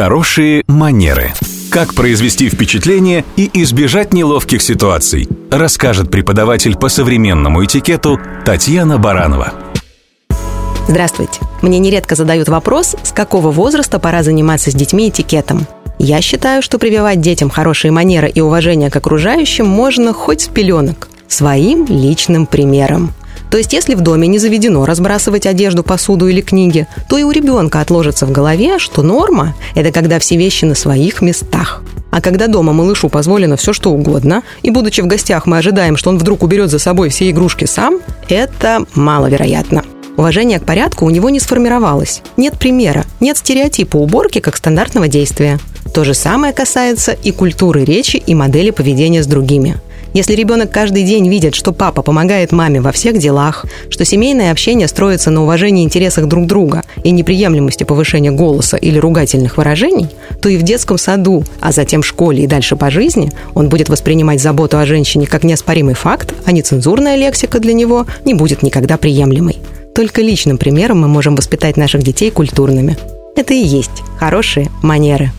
Хорошие манеры. Как произвести впечатление и избежать неловких ситуаций, расскажет преподаватель по современному этикету Татьяна Баранова. Здравствуйте. Мне нередко задают вопрос, с какого возраста пора заниматься с детьми этикетом. Я считаю, что прививать детям хорошие манеры и уважение к окружающим можно хоть с пеленок, своим личным примером. То есть, если в доме не заведено разбрасывать одежду, посуду или книги, то и у ребенка отложится в голове, что норма – это когда все вещи на своих местах. А когда дома малышу позволено все что угодно, и будучи в гостях мы ожидаем, что он вдруг уберет за собой все игрушки сам, это маловероятно. Уважение к порядку у него не сформировалось. Нет примера, нет стереотипа уборки как стандартного действия. То же самое касается и культуры речи и модели поведения с другими. Если ребенок каждый день видит, что папа помогает маме во всех делах, что семейное общение строится на уважении интересах друг друга и неприемлемости повышения голоса или ругательных выражений, то и в детском саду, а затем в школе и дальше по жизни он будет воспринимать заботу о женщине как неоспоримый факт, а нецензурная лексика для него не будет никогда приемлемой. Только личным примером мы можем воспитать наших детей культурными. Это и есть хорошие манеры.